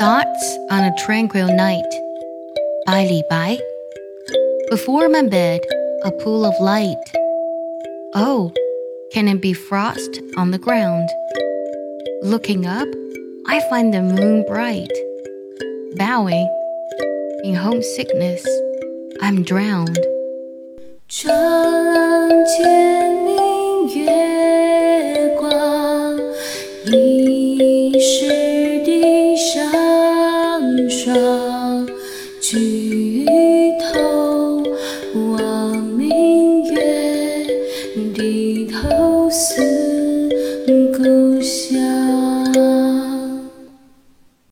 Thoughts on a Tranquil Night by Li Bai. Before my bed, a pool of light. Oh, can it be frost on the ground? Looking up, I find the moon bright. Bowing, in homesickness, I'm drowned. 窗前明月光，疑是地上 举头望明月，低头思故乡。